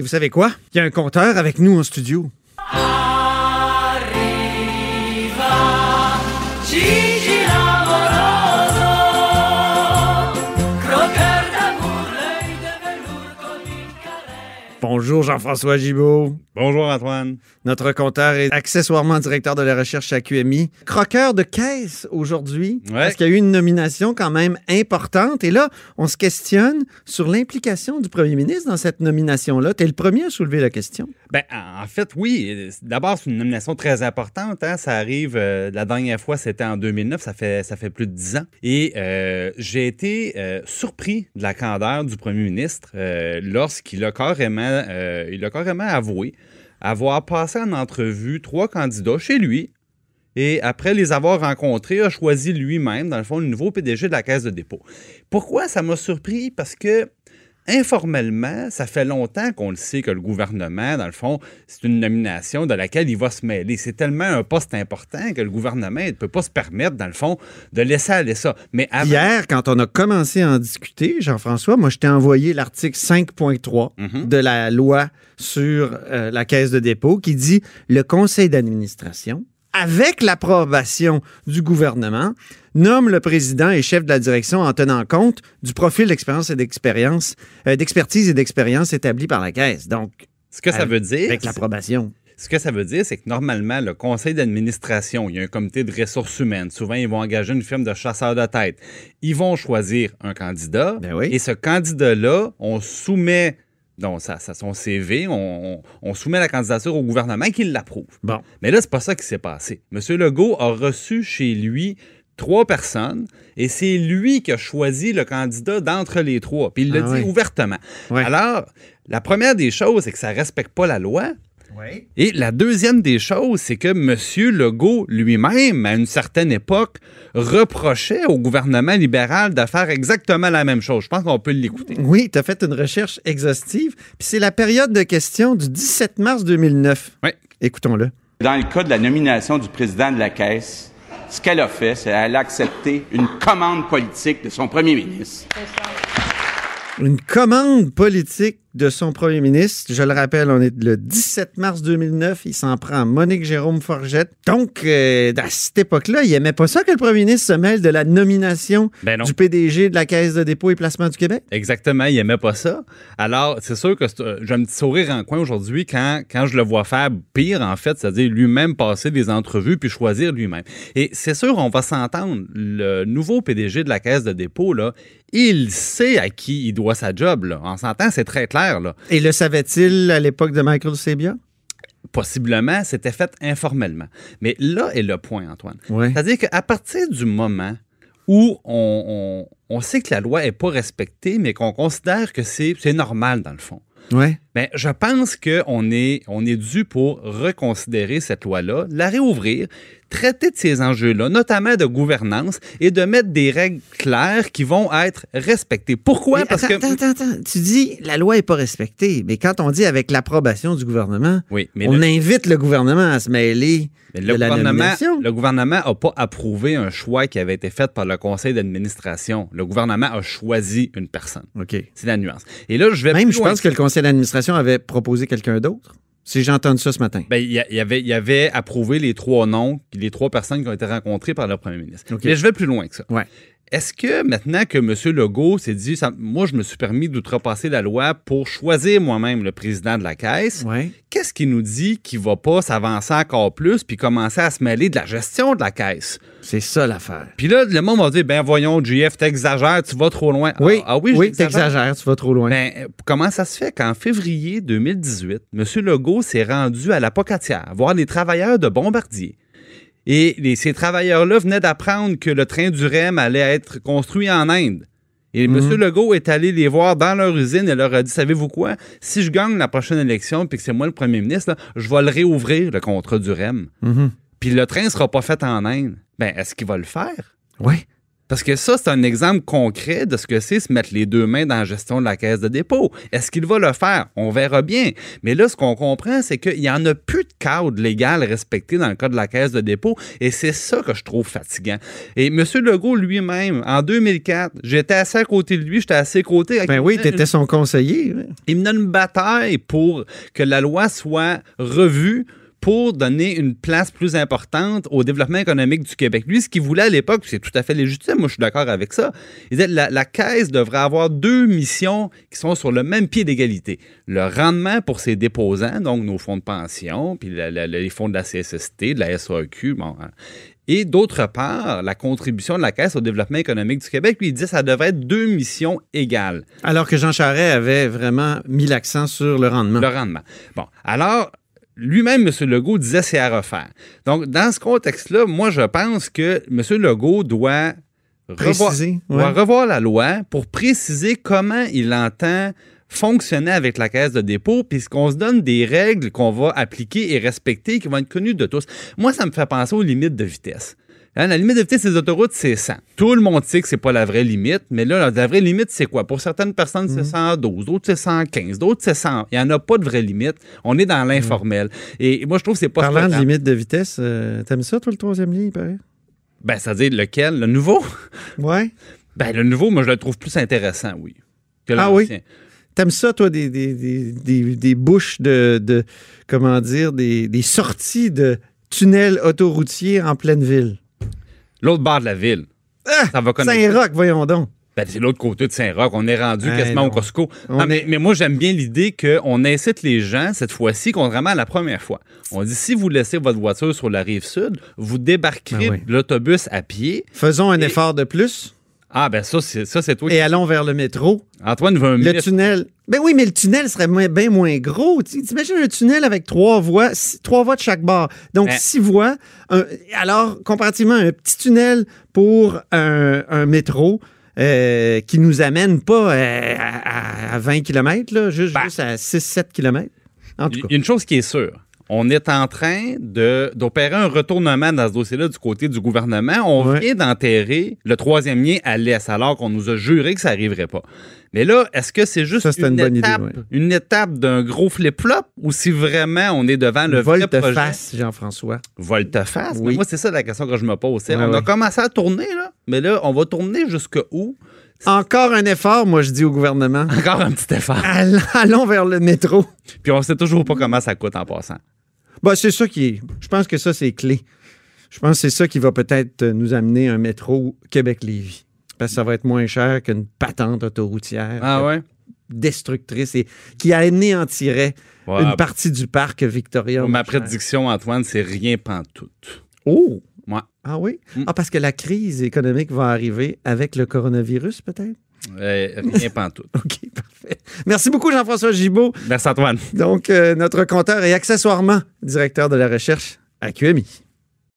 Et vous savez quoi? Il y a un compteur avec nous en studio. Bonjour Jean-François Gibault. Bonjour Antoine. Notre compteur est accessoirement directeur de la recherche à QMI. Croqueur de caisse aujourd'hui, Ouais. parce qu'il y a eu une nomination quand même importante. Et là, on se questionne sur l'implication du premier ministre dans cette nomination-là. Tu es le premier à soulever la question. Ben, en fait, oui. D'abord, c'est une nomination très importante. hein. Ça arrive, euh, la dernière fois, c'était en 2009. Ça fait, ça fait plus de dix ans. Et euh, j'ai été euh, surpris de la candeur du premier ministre lorsqu'il a carrément, euh, il a carrément avoué avoir passé en entrevue trois candidats chez lui. Et après les avoir rencontrés, a choisi lui-même, dans le fond, le nouveau PDG de la Caisse de dépôt. Pourquoi ça m'a surpris? Parce que informellement, ça fait longtemps qu'on le sait que le gouvernement, dans le fond, c'est une nomination de laquelle il va se mêler. C'est tellement un poste important que le gouvernement ne peut pas se permettre, dans le fond, de laisser aller ça. Mais avant, Hier, quand on a commencé à en discuter, Jean-François, moi, je t'ai envoyé l'article 5.3 Mhm. de la loi sur euh, la caisse de dépôt qui dit le conseil d'administration, avec l'approbation du gouvernement, nomme le président et chef de la direction en tenant compte du profil d'expérience et d'expérience, euh, d'expertise et d'expérience établi par la caisse. Donc, ce que ça veut dire, avec l'approbation. Ce que ça veut dire, c'est que normalement, le conseil d'administration, il y a un comité de ressources humaines. Souvent, ils vont engager une firme de chasseurs de tête. Ils vont choisir un candidat. Ben oui. Et ce candidat-là, on soumet donc, ça, ça, son CV, on, soumet la candidature au gouvernement qui l'approuve. Bon. Mais là, c'est pas ça qui s'est passé. M. Legault a reçu chez lui trois personnes et c'est lui qui a choisi le candidat d'entre les trois. Puis il l'a Ah dit oui. ouvertement. Alors, la première des choses, c'est que ça respecte pas la loi. Oui. Et la deuxième des choses, c'est que M. Legault lui-même, à une certaine époque, reprochait au gouvernement libéral de faire exactement la même chose. Je pense qu'on peut l'écouter. Oui, tu as fait une recherche exhaustive. Puis c'est la période de questions du 17 mars 2009. Oui. Écoutons-le. Dans le cas de la nomination du président de la Caisse, ce qu'elle a fait, c'est qu'elle a accepté une commande politique de son premier ministre. Une commande politique de son premier ministre. Je le rappelle, on est le 17 mars 2009. Il s'en prend à Monique Jérôme Forgette. Donc, euh, à cette époque-là, il aimait pas ça que le premier ministre se mêle de la nomination Ben du PDG de la Caisse de dépôt et placement du Québec. Exactement, il aimait pas ça. Alors, c'est sûr que euh, j'ai un petit sourire en coin aujourd'hui quand, quand je le vois faire pire, en fait, c'est-à-dire lui-même passer des entrevues puis choisir lui-même. Et c'est sûr, on va s'entendre. Le nouveau PDG de la Caisse de dépôt, là, il sait à qui il doit sa job. Là. On s'entend, c'est très clair. Là. Et le savait-il à l'époque de Michael Sebia? Possiblement, c'était fait informellement. Mais là est le point, Antoine. C'est-à-dire qu'à partir du moment où on, on- on sait que la loi n'est pas respectée, mais qu'on considère que c'est c'est normal dans le fond, Ouais. ben, je pense qu'on est, on est dû pour reconsidérer cette loi-là, la réouvrir, traiter de ces enjeux-là, notamment de gouvernance, et de mettre des règles claires qui vont être respectées. Pourquoi? Mais Parce attends, que... attends, attends, attends. Tu dis la loi n'est pas respectée, mais quand on dit avec l'approbation du gouvernement, Oui, mais on le- invite le gouvernement à se mêler Mais de le la gouvernement, le gouvernement n'a pas approuvé un choix qui avait été fait par le conseil d'administration. Le gouvernement a choisi une personne. OK. C'est la nuance. Et là, je vais Même, je pense que le conseil d'administration avait proposé quelqu'un d'autre. Si j'ai entendu ça ce matin. Ben, il, y il y avait, il avait approuvé les trois noms, les trois personnes qui ont été rencontrées par le premier ministre. Mais je vais plus loin que ça. Ouais. Est-ce que maintenant que M. Legault s'est dit, ça- moi, je me suis permis d'outrepasser la loi pour choisir moi-même le président de la Caisse, Ouais. qu'est-ce qui nous dit qu'il va pas s'avancer encore plus puis commencer à se mêler de la gestion de la Caisse? C'est ça l'affaire. Puis là, le monde va dire, ben voyons, JF, t'exagères, tu vas trop loin. Oui, ah, ah oui, t'exagères, tu vas trop loin. Ben, comment ça se fait qu'en février 2018, M. Legault s'est rendu à la Pocatière voir les travailleurs de Bombardier. Et les- ces travailleurs-là venaient d'apprendre que le train du REM allait être construit en Inde. Et M. Legault est allé les voir dans leur usine et leur a dit Savez-vous quoi? Si je gagne la prochaine élection puis que c'est moi le premier ministre, là, je vais le réouvrir, le contrat du REM. Mhm. Puis le train ne sera pas fait en Inde. Ben, est-ce qu'il va le faire? Oui. Parce que ça, c'est un exemple concret de ce que c'est se mettre les deux mains dans la gestion de la caisse de dépôt. Est-ce qu'il va le faire? On verra bien. Mais là, ce qu'on comprend, c'est qu'il n'y en a plus de cadre légal respecté dans le cas de la caisse de dépôt. Et c'est ça que je trouve fatigant. Et M. Legault lui-même, en 2004, j'étais assez à côté de lui, j'étais à ses côtés. Ben oui, tu étais son conseiller. Il me donne une bataille pour que la loi soit revue pour donner une place plus importante au développement économique du Québec. Lui, ce qu'il voulait à l'époque, c'est tout à fait légitime, moi je suis d'accord avec ça, il disait la, la Caisse devrait avoir deux missions qui sont sur le même pied d'égalité. Le rendement pour ses déposants, donc nos fonds de pension, puis la, la, les fonds de la CSST, de la SAQ, bon, hein. Et d'autre part, la contribution de la Caisse au développement économique du Québec, lui, il dit que ça devrait être deux missions égales. Alors que Jean Charest avait vraiment mis l'accent sur le rendement. Le rendement. Bon, alors, lui-même, M. Legault disait c'est à refaire. Donc, dans ce contexte-là, moi, je pense que M. Legault doit revoir, ouais. doit revoir la loi pour préciser comment il entend fonctionner avec la caisse de dépôt, puisqu'on se donne des règles qu'on va appliquer et respecter qui vont être connues de tous. Moi, ça me fait penser aux limites de vitesse. Hein, la limite de vitesse des autoroutes, c'est 100. Tout le monde sait que c'est pas la vraie limite, mais là, la vraie limite, c'est quoi? Pour certaines personnes, c'est 112, d'autres, c'est 115, d'autres, c'est 100. Il n'y en a pas de vraie limite. On est dans l'informel. Et moi, je trouve que c'est pas Parlant de limite de vitesse, euh, t'aimes ça, toi, le troisième lien, il paraît? Ben, c'est-à-dire lequel? Le nouveau? Ouais. Ben, le nouveau, moi, je le trouve plus intéressant, oui. que Ah oui? T'aimes ça, toi, des, des, des, des, des bouches de, de comment dire, des, des sorties de tunnels autoroutiers en pleine ville? L'autre bord de la ville. Ah! Ça va connecter. Saint-Roch, voyons donc. Ben, c'est l'autre côté de Saint-Roch. On est rendu quasiment non. au Costco. On Non, mais, est- mais moi, j'aime bien l'idée qu'on incite les gens, cette fois-ci, contrairement à la première fois. On dit si vous laissez votre voiture sur la rive sud, vous débarquerez Ben oui. de l'autobus à pied. Faisons un Et- effort de plus Ah, ben ça, c'est ça, c'est toi. qui- et allons vers le métro. Antoine veut un Le tunnel. Ben oui, mais le tunnel serait moins- bien moins gros. T'imagines un tunnel avec trois voies, six- trois voies de chaque bord. Donc, six voies. Un- alors, comparativement à un petit tunnel pour un, un métro euh, qui nous amène pas euh, à, à 20 km, là, juste, juste à 6-7 km. En tout Il cas. y a une chose qui est sûre. On est en train d'opérer un retournement dans ce dossier-là du côté du gouvernement. On Ouais. vient d'enterrer le troisième lien à l'Est, alors qu'on nous a juré que ça n'arriverait pas. Mais là, est-ce que c'est juste Ça, une, une bonne idée, étape, ouais. une étape d'un gros flip-flop ou si vraiment on est devant le vrai projet? Volte-face, Jean-François. Volte-face? Oui. Mais Moi, c'est ça la question que je me pose. Ouais, on a commencé à tourner, là, mais là, on va tourner jusqu'où? Encore un effort, moi, je dis au gouvernement. Encore un petit effort. Allons, allons vers le métro. Puis on sait toujours pas comment ça coûte en passant. Bah, c'est ça qui est. Je pense que ça, c'est clé. Je pense que c'est ça qui va peut-être euh, nous amener un métro Québec-Lévis. Parce que ça va être moins cher qu'une patente autoroutière Ah euh, ouais? destructrice et qui anéantirait une partie du parc Victoria. Ma prédiction, Antoine, c'est rien pantoute. Oh! Ouais. Ah oui? Mm. Ah, parce que la crise économique va arriver avec le coronavirus, peut-être? Euh, rien pantoute. OK. Merci beaucoup, Jean-François Gibault. Merci, Antoine. Donc, euh, notre compteur et accessoirement directeur de la recherche à QMI.